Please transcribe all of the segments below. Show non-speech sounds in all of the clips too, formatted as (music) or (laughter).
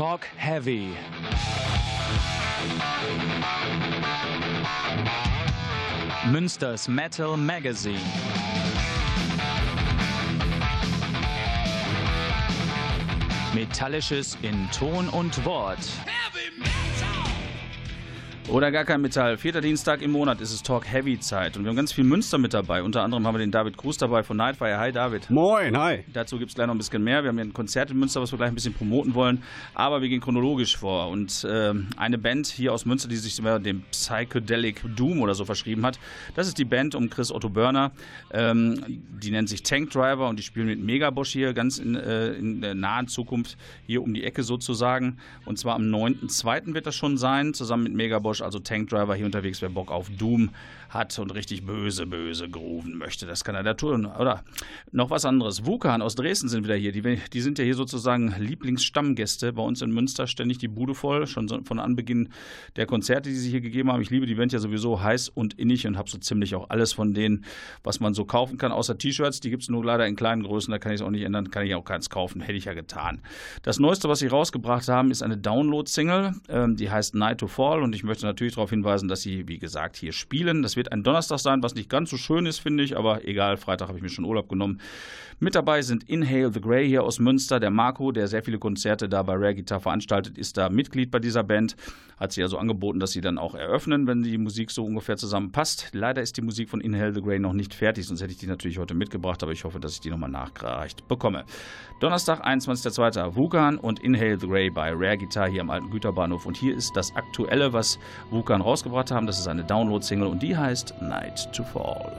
Talk Heavy. Münsters Metal Magazine. Metallisches in Ton und Wort. Oder gar kein Metall. Vierter Dienstag im Monat ist es Talk Heavy Zeit. Und wir haben ganz viel Münster mit dabei. Unter anderem haben wir den David Kruse dabei von Nightfire. Hi David. Moin, hi. Dazu gibt es gleich noch ein bisschen mehr. Wir haben hier ein Konzert in Münster, was wir gleich ein bisschen promoten wollen. Aber wir gehen chronologisch vor. Und äh, eine Band hier aus Münster, die sich dem Psychedelic Doom oder so verschrieben hat, das ist die Band um Chris Otto Börner. Ähm, die nennt sich Tank Driver und die spielen mit Megabosch hier ganz in, äh, in der nahen Zukunft hier um die Ecke sozusagen. Und zwar am 9.2. wird das schon sein, zusammen mit Megabosch also Tank Driver hier unterwegs, wer Bock auf Doom hat und richtig böse, böse grooven möchte. Das kann er da tun. Oder noch was anderes. Wukan aus Dresden sind wieder hier. Die, die sind ja hier sozusagen Lieblingsstammgäste bei uns in Münster. Ständig die Bude voll, schon so von Anbeginn der Konzerte, die sie hier gegeben haben. Ich liebe die Band ja sowieso heiß und innig und habe so ziemlich auch alles von denen, was man so kaufen kann, außer T-Shirts. Die gibt es nur leider in kleinen Größen, da kann ich es auch nicht ändern, kann ich auch keins kaufen. Hätte ich ja getan. Das Neueste, was sie rausgebracht haben, ist eine Download-Single. Ähm, die heißt Night to Fall und ich möchte natürlich darauf hinweisen, dass sie, wie gesagt, hier spielen. Das wird ein Donnerstag sein, was nicht ganz so schön ist, finde ich, aber egal, Freitag habe ich mir schon Urlaub genommen. Mit dabei sind Inhale the Grey hier aus Münster. Der Marco, der sehr viele Konzerte da bei Rare Guitar veranstaltet, ist da Mitglied bei dieser Band. Hat sie also angeboten, dass sie dann auch eröffnen, wenn die Musik so ungefähr zusammenpasst. Leider ist die Musik von Inhale the Grey noch nicht fertig, sonst hätte ich die natürlich heute mitgebracht, aber ich hoffe, dass ich die nochmal nachgereicht bekomme. Donnerstag, 21.02. Wukan und Inhale the Grey bei Rare Guitar hier am alten Güterbahnhof. Und hier ist das Aktuelle, was Wukan rausgebracht haben. Das ist eine Download-Single und die heißt Night to Fall.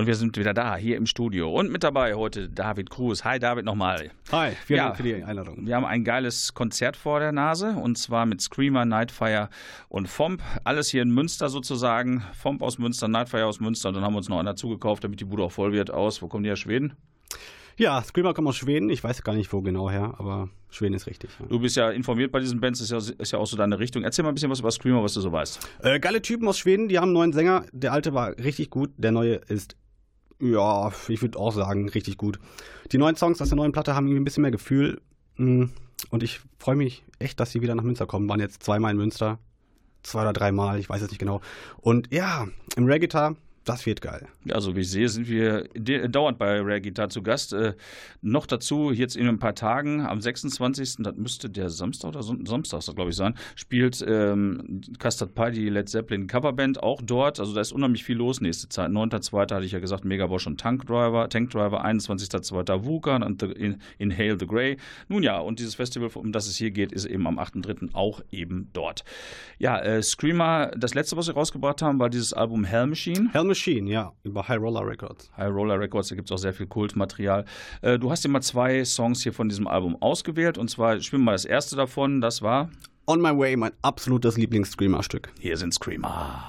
Und wir sind wieder da, hier im Studio. Und mit dabei heute David Cruz. Hi David nochmal. Hi, vielen ja, Dank für die Einladung. Wir haben ein geiles Konzert vor der Nase und zwar mit Screamer, Nightfire und Fomp. Alles hier in Münster sozusagen. Fomp aus Münster, Nightfire aus Münster. Und dann haben wir uns noch einer zugekauft, damit die Bude auch voll wird, aus. Wo kommen die aus Schweden? Ja, Screamer kommt aus Schweden. Ich weiß gar nicht, wo genau her, aber Schweden ist richtig. Ja. Du bist ja informiert bei diesen Bands, ist ja, ist ja auch so deine Richtung. Erzähl mal ein bisschen was über Screamer, was du so weißt. Äh, geile Typen aus Schweden, die haben einen neuen Sänger. Der alte war richtig gut, der neue ist, ja, ich würde auch sagen, richtig gut. Die neuen Songs aus der neuen Platte haben irgendwie ein bisschen mehr Gefühl. Mm, und ich freue mich echt, dass sie wieder nach Münster kommen. Waren jetzt zweimal in Münster. Zwei oder dreimal, ich weiß es nicht genau. Und ja, im Reggae das wird geil. Ja, so wie ich sehe, sind wir dauernd bei Rare Guitar zu Gast. Äh, noch dazu, jetzt in ein paar Tagen, am 26., das müsste der Samstag oder Samstag, glaube ich, sein, spielt ähm, Custard Pie, die Led Zeppelin Coverband, auch dort. Also da ist unheimlich viel los nächste Zeit. 9.2. hatte ich ja gesagt, Megabosch und Tank Driver, Tank Driver, 21.2. VUCA und the, Inhale the Grey. Nun ja, und dieses Festival, um das es hier geht, ist eben am 8.3. auch eben dort. Ja, äh, Screamer, das letzte, was wir rausgebracht haben, war dieses Album Hell Machine. Hell Machine, ja, über High Roller Records. High Roller Records, da gibt es auch sehr viel Kultmaterial. Äh, du hast dir mal zwei Songs hier von diesem Album ausgewählt und zwar spielen wir mal das erste davon, das war On My Way, mein absolutes Lieblings-Screamer-Stück. Hier sind Screamer.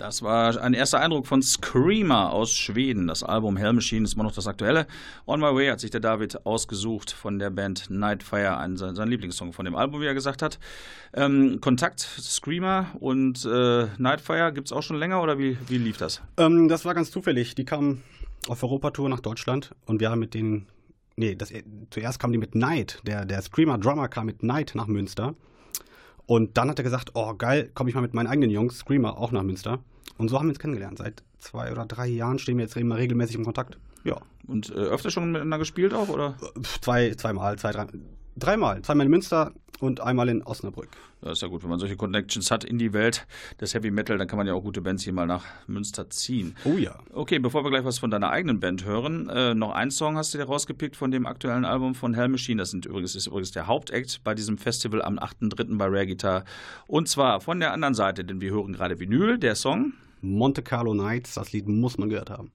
Das war ein erster Eindruck von Screamer aus Schweden. Das Album Hell Machine ist immer noch das aktuelle. On My Way hat sich der David ausgesucht von der Band Nightfire, ein, sein, Lieblingssong von dem Album, wie er gesagt hat. Ähm, Kontakt, Screamer und äh, Nightfire gibt es auch schon länger oder wie, wie lief das? Ähm, das war ganz zufällig. Die kamen auf Europatour nach Deutschland und wir haben mit denen. Nee, das, zuerst kamen die mit Night. Der, der Screamer-Drummer kam mit Night nach Münster. Und dann hat er gesagt, oh geil, komme ich mal mit meinen eigenen Jungs, Screamer, auch nach Münster. Und so haben wir uns kennengelernt. Seit zwei oder drei Jahren stehen wir jetzt immer regelmäßig im Kontakt. Ja. Und äh, öfter schon miteinander gespielt auch, oder? Zwei, zweimal, zwei, drei, dreimal. Zweimal in Münster und einmal in Osnabrück. Das ist ja gut, wenn man solche Connections hat in die Welt des Heavy Metal, dann kann man ja auch gute Bands hier mal nach Münster ziehen. Oh ja. Okay, bevor wir gleich was von deiner eigenen Band hören, äh, noch einen Song hast du dir rausgepickt von dem aktuellen Album von Hell Machine. Das sind übrigens, ist übrigens der Hauptakt bei diesem Festival am 8.3. bei Rare Guitar. Und zwar von der anderen Seite, denn wir hören gerade Vinyl, der Song. Monte Carlo Nights, das Lied muss man gehört haben.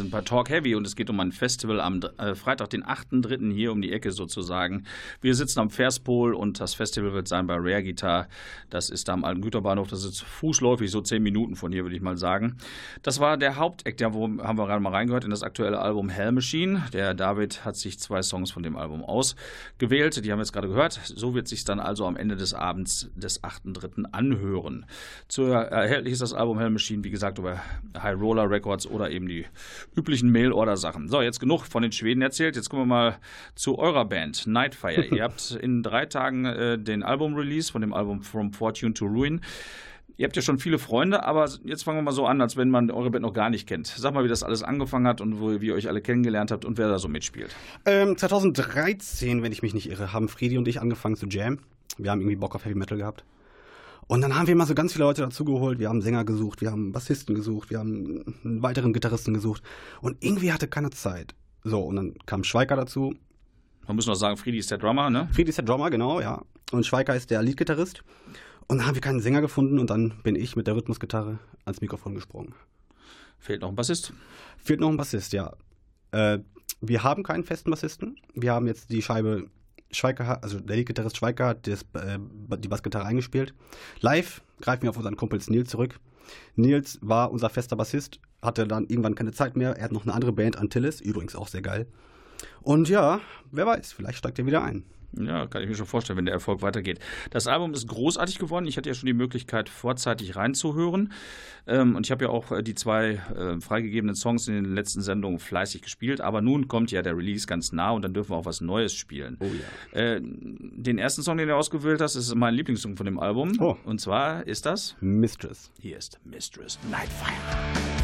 Sind bei Talk Heavy und es geht um ein Festival am äh, Freitag, den 8.3. hier um die Ecke sozusagen. Wir sitzen am Verspol und das Festival wird sein bei Rare Guitar. Das ist da am alten Güterbahnhof. Das ist fußläufig so zehn Minuten von hier, würde ich mal sagen. Das war der Haupteck, wo haben wir gerade mal reingehört in das aktuelle Album Hell Machine. Der David hat sich zwei Songs von dem Album ausgewählt. Die haben wir jetzt gerade gehört. So wird sich dann also am Ende des Abends des 8.3. anhören. Zu erhältlich ist das Album Hell Machine, wie gesagt, über High Roller Records oder eben die üblichen Mail-Order-Sachen. So, jetzt genug von den Schweden erzählt. Jetzt kommen wir mal zu eurer Band, Nightfire. (laughs) Ihr habt in drei Tagen äh, den Album-Release von dem Album From Fortune to Ruin. Ihr habt ja schon viele Freunde, aber jetzt fangen wir mal so an, als wenn man eure Band noch gar nicht kennt. Sag mal, wie das alles angefangen hat und wo, wie ihr euch alle kennengelernt habt und wer da so mitspielt. Ähm, 2013, wenn ich mich nicht irre, haben Friedi und ich angefangen zu jammen. Wir haben irgendwie Bock auf Heavy Metal gehabt. Und dann haben wir mal so ganz viele Leute dazugeholt. Wir haben Sänger gesucht, wir haben Bassisten gesucht, wir haben einen weiteren Gitarristen gesucht. Und irgendwie hatte keiner Zeit. So, und dann kam Schweiker dazu. Man muss noch sagen, Friedi ist der Drummer, ne? Friedi ist der Drummer, genau, ja. Und Schweiker ist der Leadgitarrist. Und dann haben wir keinen Sänger gefunden und dann bin ich mit der Rhythmusgitarre ans Mikrofon gesprungen. Fehlt noch ein Bassist? Fehlt noch ein Bassist, ja. Äh, wir haben keinen festen Bassisten. Wir haben jetzt die Scheibe Schweiker, also der Leadgitarrist Schweiker hat das, äh, die Bassgitarre eingespielt. Live greifen wir auf unseren Kumpels Nils zurück. Nils war unser fester Bassist, hatte dann irgendwann keine Zeit mehr. Er hat noch eine andere Band, Antilles, übrigens auch sehr geil. Und ja, wer weiß, vielleicht steigt er wieder ein. Ja, kann ich mir schon vorstellen, wenn der Erfolg weitergeht. Das Album ist großartig geworden. Ich hatte ja schon die Möglichkeit, vorzeitig reinzuhören. Ähm, und ich habe ja auch äh, die zwei äh, freigegebenen Songs in den letzten Sendungen fleißig gespielt. Aber nun kommt ja der Release ganz nah und dann dürfen wir auch was Neues spielen. Oh ja. Äh, den ersten Song, den du ausgewählt hast, ist mein Lieblingssong von dem Album. Oh. Und zwar ist das? Mistress. Hier ist Mistress Nightfire.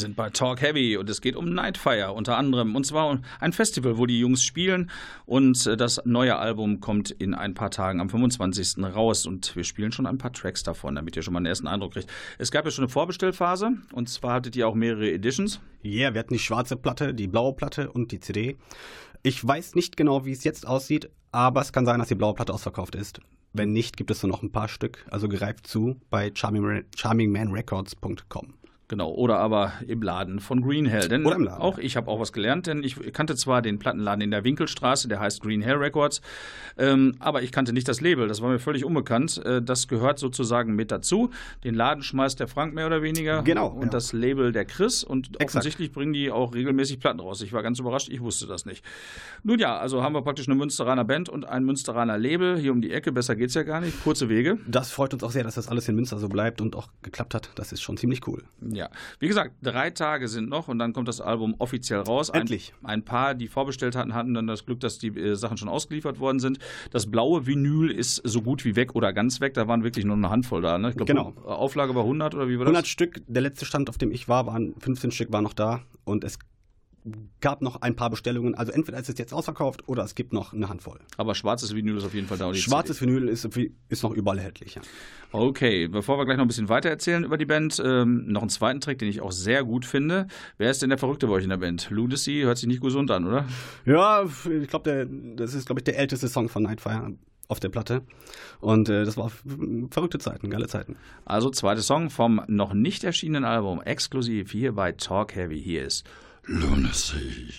Sind bei Talk Heavy und es geht um Nightfire unter anderem. Und zwar ein Festival, wo die Jungs spielen. Und äh, das neue Album kommt in ein paar Tagen am 25. raus. Und wir spielen schon ein paar Tracks davon, damit ihr schon mal einen ersten Eindruck kriegt. Es gab ja schon eine Vorbestellphase. Und zwar hattet ihr auch mehrere Editions. Ja, yeah, wir hatten die schwarze Platte, die blaue Platte und die CD. Ich weiß nicht genau, wie es jetzt aussieht, aber es kann sein, dass die blaue Platte ausverkauft ist. Wenn nicht, gibt es nur noch ein paar Stück, also gereift zu bei charming, charmingmanrecords.com. Genau, oder aber im Laden von Green Hell. Denn oder im Laden. auch ich habe auch was gelernt, denn ich kannte zwar den Plattenladen in der Winkelstraße, der heißt Green Hell Records, ähm, aber ich kannte nicht das Label, das war mir völlig unbekannt. Äh, das gehört sozusagen mit dazu. Den Laden schmeißt der Frank mehr oder weniger. Genau. Und ja. das Label der Chris und Exakt. offensichtlich bringen die auch regelmäßig Platten raus. Ich war ganz überrascht, ich wusste das nicht. Nun ja, also haben wir praktisch eine Münsteraner Band und ein Münsteraner Label hier um die Ecke, besser geht's ja gar nicht, kurze Wege. Das freut uns auch sehr, dass das alles in Münster so bleibt und auch geklappt hat. Das ist schon ziemlich cool. Ja, wie gesagt, drei Tage sind noch und dann kommt das Album offiziell raus. Endlich. Ein, paar, die vorbestellt hatten, hatten dann das Glück, dass die äh, Sachen schon ausgeliefert worden sind. Das blaue Vinyl ist so gut wie weg oder ganz weg. Da waren wirklich nur eine Handvoll da. Ne? Ich glaub, Genau. Auflage war 100 oder wie war das? 100 Stück, der letzte Stand, auf dem ich war, waren 15 Stück waren noch da und es gab noch ein paar Bestellungen. Also entweder ist es jetzt ausverkauft oder es gibt noch eine Handvoll. Aber schwarzes Vinyl ist auf jeden Fall da. Schwarzes Vinyl ist, ist noch überall erhältlich. Ja. Okay, bevor wir gleich noch ein bisschen weiter erzählen über die Band, ähm, noch einen zweiten Track, den ich auch sehr gut finde. Wer ist denn der Verrückte bei euch in der Band? Lunacy hört sich nicht gesund an, oder? Ja, ich glaube, das ist, glaube ich, der älteste Song von Nightfire auf der Platte. Und äh, das war verrückte Zeiten, geile Zeiten. Also zweiter Song vom noch nicht erschienenen Album, exklusiv hier bei Talk Heavy. Hier ist Lunacy.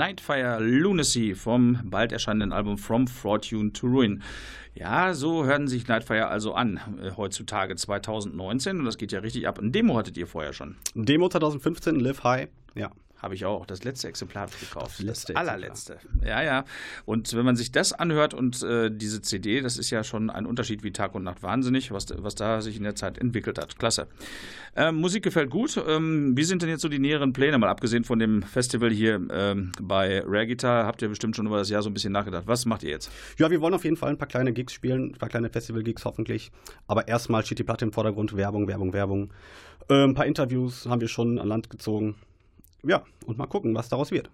Nightfire Lunacy vom bald erscheinenden Album From Fortune to Ruin. Ja, so hören sich Nightfire also an, äh, heutzutage 2019 und das geht ja richtig ab. Ein Demo hattet ihr vorher schon. Demo 2015, Live High. Ja. Habe ich auch. Das letzte Exemplar gekauft. Das letzte allerletzte. Ja, ja. Und wenn man sich das anhört und äh, diese CD, das ist ja schon ein Unterschied wie Tag und Nacht. Wahnsinnig, was, was da sich in der Zeit entwickelt hat. Klasse. Ähm, Musik gefällt gut. Ähm, wie sind denn jetzt so die näheren Pläne? Mal abgesehen von dem Festival hier ähm, bei Rare Guitar, habt ihr bestimmt schon über das Jahr so ein bisschen nachgedacht. Was macht ihr jetzt? Ja, wir wollen auf jeden Fall ein paar kleine Gigs spielen, ein paar kleine Festival-Gigs hoffentlich. Aber erstmal steht die Platte im Vordergrund. Werbung, Werbung, Werbung. Äh, ein paar Interviews haben wir schon an Land gezogen ja, und mal gucken, was daraus wird.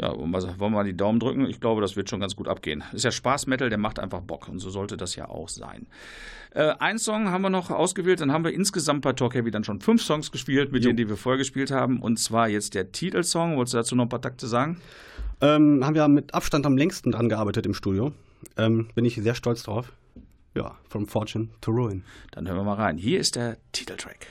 Ja, wollen wir mal die Daumen drücken? Ich glaube, das wird schon ganz gut abgehen. Ist ja Spaß-Metal, der macht einfach Bock und so sollte das ja auch sein. Äh, ein Song haben wir noch ausgewählt, dann haben wir insgesamt bei Talk Heavy dann schon fünf Songs gespielt, mit jo. denen, die wir vorher gespielt haben. Und zwar jetzt der Titelsong. Wolltest du dazu noch ein paar Takte sagen? Ähm, haben wir mit Abstand am längsten dran gearbeitet im Studio. Ähm, bin ich sehr stolz drauf. Ja, From Fortune to Ruin. Dann hören wir mal rein. Hier ist der Titeltrack.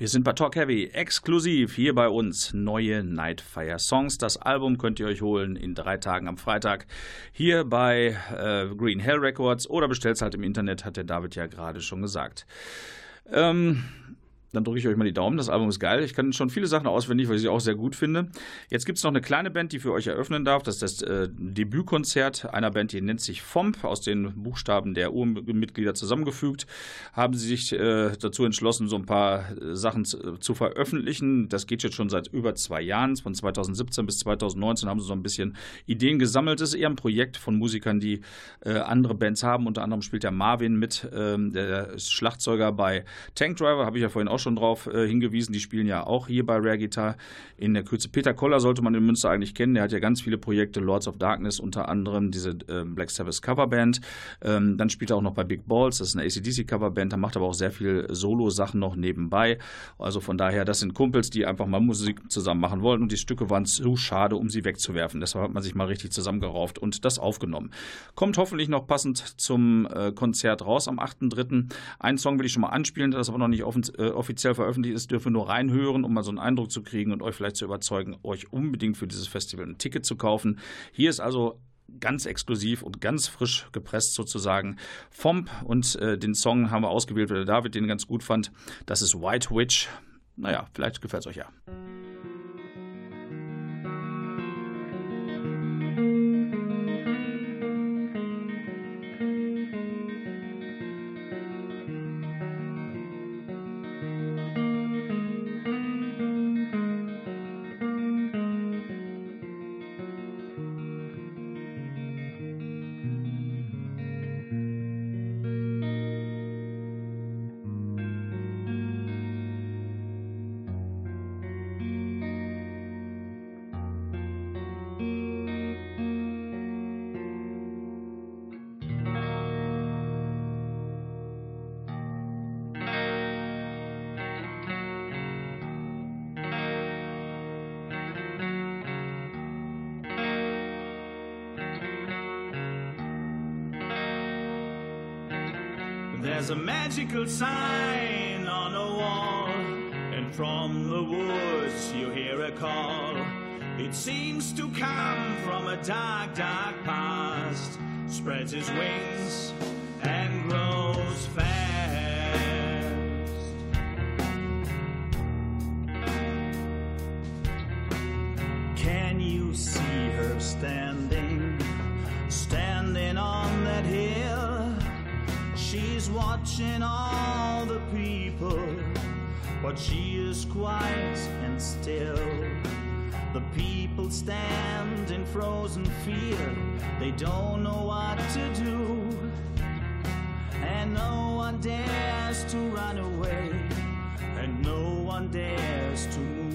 Wir sind bei Talk Heavy, exklusiv hier bei uns neue Nightfire Songs. Das Album könnt ihr euch holen in drei Tagen am Freitag hier bei äh, Green Hell Records oder bestellt es halt im Internet, hat der David ja gerade schon gesagt. Ähm, dann drücke ich euch mal die Daumen. Das Album ist geil. Ich kann schon viele Sachen auswendig, weil ich sie auch sehr gut finde. Jetzt gibt es noch eine kleine Band, die für euch eröffnen darf. Das ist das äh, Debütkonzert einer Band, die nennt sich FOMP, aus den Buchstaben der Urmitglieder zusammengefügt. Haben sie sich äh, dazu entschlossen, so ein paar äh, Sachen zu, zu, veröffentlichen. Das geht jetzt schon seit über zwei Jahren. Von 2017 bis 2019 haben sie so ein bisschen Ideen gesammelt. Das ist eher ein Projekt von Musikern, die äh, andere Bands haben. Unter anderem spielt der Marvin mit, ähm, der Schlagzeuger bei Tank Driver, habe ich ja vorhin auch schon drauf äh, hingewiesen. Die spielen ja auch hier bei Rare Guitar in der Kürze. Peter Koller sollte man in Münster eigentlich kennen. Der hat ja ganz viele Projekte, Lords of Darkness unter anderem, diese äh, Black Sabbath Coverband. Ähm, dann spielt er auch noch bei Big Balls, das ist eine ACDC Coverband. Da macht aber auch sehr viel Solo-Sachen noch nebenbei. Also von daher, das sind Kumpels, die einfach mal Musik zusammen machen wollen und die Stücke waren zu schade, um sie wegzuwerfen. Deshalb hat man sich mal richtig zusammengerauft und das aufgenommen. Kommt hoffentlich noch passend zum äh, Konzert raus am 8.3. Einen Song will ich schon mal anspielen, das ist aber noch nicht äh, offiziell veröffentlicht ist, dürfen nur reinhören, um mal so einen Eindruck zu kriegen und euch vielleicht zu überzeugen, euch unbedingt für dieses Festival ein Ticket zu kaufen. Hier ist also ganz exklusiv und ganz frisch gepresst sozusagen Fomp und äh, den Song haben wir ausgewählt, weil David den ganz gut fand. Das ist White Witch. Naja, vielleicht gefällt es euch ja. One dares to run away, and no one dares to move.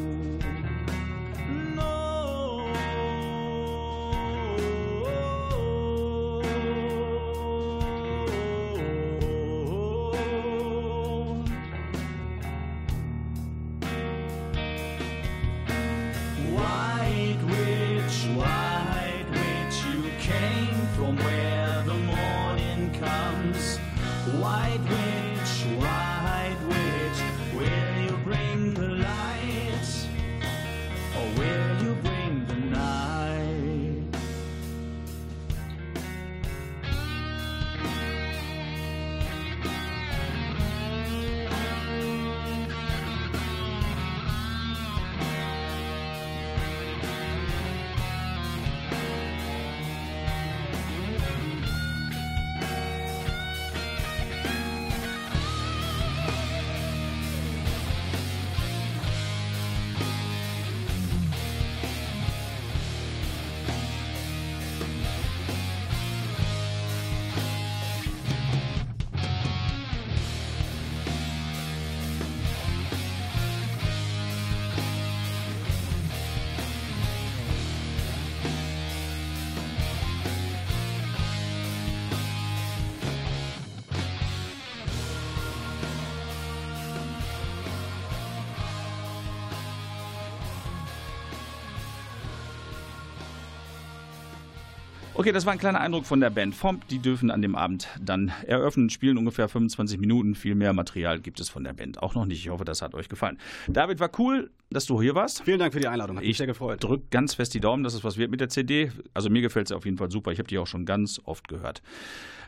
Okay, das war ein kleiner Eindruck von der Band Fomp. Die dürfen an dem Abend dann eröffnen, spielen ungefähr 25 Minuten. Viel mehr Material gibt es von der Band auch noch nicht. Ich hoffe, das hat euch gefallen. David, war cool, dass du hier warst. Vielen Dank für die Einladung. Hat mich Ich sehr gefreut. drück ganz fest die Daumen, dass es was wird mit der CD. Also mir gefällt sie auf jeden Fall super. Ich habe die auch schon ganz oft gehört.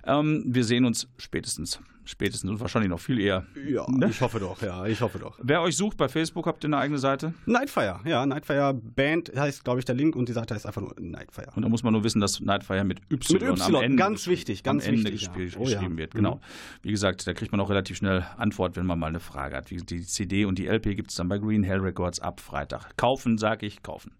Ähm, wir sehen uns spätestens, spätestens und wahrscheinlich noch viel eher. Ja, ich hoffe doch, ja, ich hoffe doch. Wer euch sucht bei Facebook, habt ihr eine eigene Seite. Nightfire, ja, Nightfire Band heißt, glaube ich, der Link und die Seite heißt einfach nur Nightfire. Und da muss man nur wissen, dass Nightfire mit Y, Mit Y, am Ende, ganz wichtig, ganz am Ende wichtig, ja. gespielt, Oh ja. geschrieben wird. Mhm. Genau. Wie gesagt, da kriegt man auch relativ schnell Antwort, wenn man mal eine Frage hat. Wie Die CD und die LP gibt es dann bei Green Hell Records ab Freitag. Kaufen, sage ich, kaufen.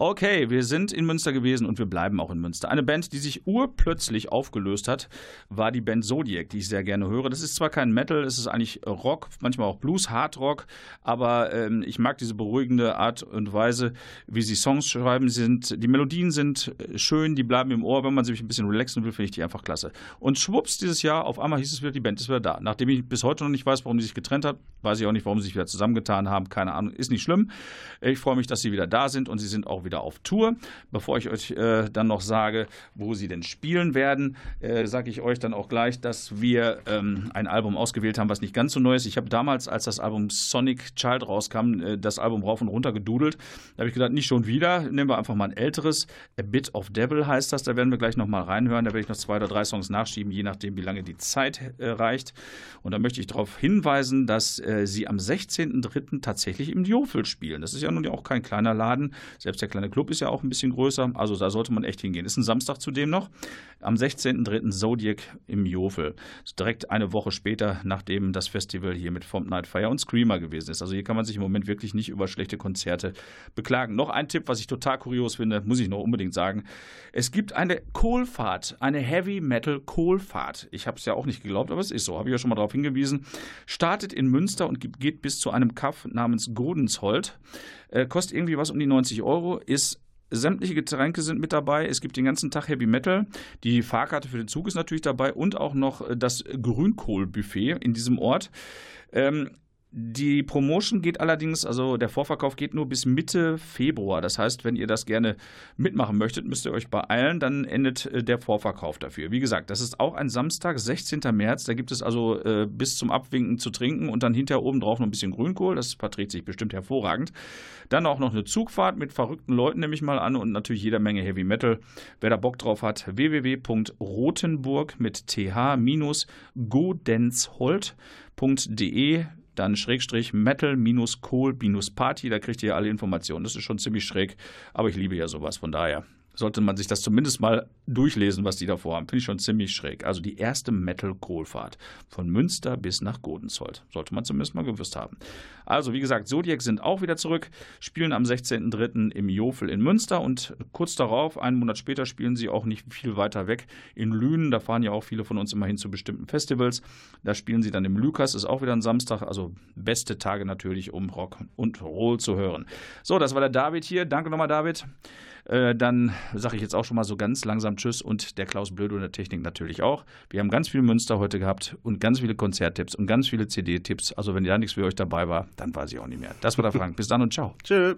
Okay, wir sind in Münster gewesen und wir bleiben auch in Münster. Eine Band, die sich urplötzlich aufgelöst hat, war die Band Zodiac, die ich sehr gerne höre. Das ist zwar kein Metal, es ist eigentlich Rock, manchmal auch Blues, Hard Rock, aber ähm, ich mag diese beruhigende Art und Weise, wie sie Songs schreiben. Sie sind, die Melodien sind äh, schön, die bleiben im Ohr. Wenn man sich ein bisschen relaxen will, finde ich die einfach klasse. Und schwupps, dieses Jahr, auf einmal hieß es wieder, die Band ist wieder da. Nachdem ich bis heute noch nicht weiß, warum die sich getrennt hat, weiß ich auch nicht, warum sie sich wieder zusammengetan haben. Keine Ahnung, ist nicht schlimm. Ich freue mich, dass sie wieder da sind und sie sind auch wieder auf Tour. Bevor ich euch äh, dann noch sage, wo sie denn spielen werden, äh, sage ich euch dann auch gleich, dass wir ähm, ein Album ausgewählt haben, was nicht ganz so neu ist. Ich habe damals, als das Album Sonic Child rauskam, äh, das Album rauf und runter gedudelt. Da habe ich gedacht, nicht schon wieder, nehmen wir einfach mal ein älteres. A Bit of Devil heißt das, da werden wir gleich noch mal reinhören. Da werde ich noch zwei oder drei Songs nachschieben, je nachdem, wie lange die Zeit äh, reicht. Und da möchte ich darauf hinweisen, dass äh, sie am 16.03. tatsächlich im Jofel spielen. Das ist ja nun ja auch kein kleiner Laden. Selbst der kleine Club ist ja auch ein bisschen größer. Also da sollte man echt hingehen. Ist ein Samstag zudem noch. Am 16.03. Zodiac im Jofel. Direkt eine Woche später, nachdem das Festival hier mit Fomp Night Fire und Screamer gewesen ist. Also hier kann man sich im Moment wirklich nicht über schlechte Konzerte beklagen. Noch ein Tipp, was ich total kurios finde, muss ich noch unbedingt sagen. Es gibt eine Kohlfahrt, eine Heavy Metal Kohlfahrt. Ich habe es ja auch nicht geglaubt, aber es ist so. Habe ich ja schon mal darauf hingewiesen. Startet in Münster und geht bis zu einem Kaff namens Godensholt. Äh, kostet irgendwie was um die 90 Euro, ist Sämtliche Getränke sind mit dabei. Es gibt den ganzen Tag Heavy Metal. Die Fahrkarte für den Zug ist natürlich dabei und auch noch das Grünkohlbuffet in diesem Ort. Ähm, die Promotion geht allerdings, also der Vorverkauf geht nur bis Mitte Februar. Das heißt, wenn ihr das gerne mitmachen möchtet, müsst ihr euch beeilen, dann endet äh, der Vorverkauf dafür. Wie gesagt, das ist auch ein Samstag, 16. März. Da gibt es also äh, bis zum Abwinken zu trinken und dann hinterher oben drauf noch ein bisschen Grünkohl. Das verträgt sich bestimmt hervorragend. Dann auch noch eine Zugfahrt mit verrückten Leuten, nehme ich mal an, und natürlich jeder Menge Heavy Metal. Wer da Bock drauf hat, www.rotenburg mit th-godensholt.de dann Schrägstrich Metal minus Kohl minus Party, da kriegt ihr alle Informationen. Das ist schon ziemlich schräg, aber ich liebe ja sowas, von daher sollte man sich das zumindest mal durchlesen, was die da vorhaben. Finde ich schon ziemlich schräg. Also die erste Metal-Kohlfahrt von Münster bis nach Godensholt. Sollte man zumindest mal gewusst haben. Also, wie gesagt, Zodiac sind auch wieder zurück, spielen am 16.03. im Jofel in Münster und kurz darauf, einen Monat später, spielen sie auch nicht viel weiter weg in Lünen. Da fahren ja auch viele von uns immer hin zu bestimmten Festivals. Da spielen sie dann im Lukas, ist auch wieder ein Samstag. Also beste Tage natürlich, um Rock und Roll zu hören. So, das war der David hier. Danke nochmal, David. Äh, dann sage ich jetzt auch schon mal so ganz langsam Tschüss und der Klaus Blödo in der Technik natürlich auch. Wir haben ganz viel Münster heute gehabt und ganz viele Konzerttipps und ganz viele CD-Tipps. Also wenn da nichts für euch dabei war, dann weiß ich auch nicht mehr. Das war der Frank. Bis dann und ciao. Tschö.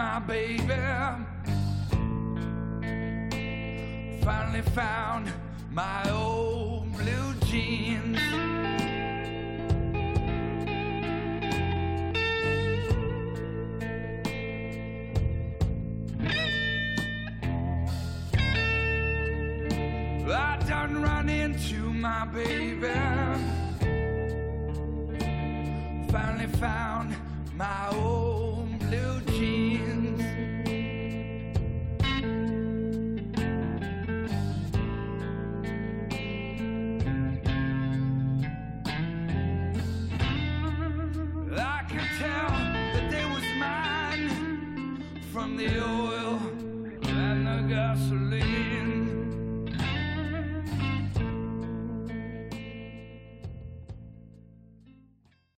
My baby. Finally found my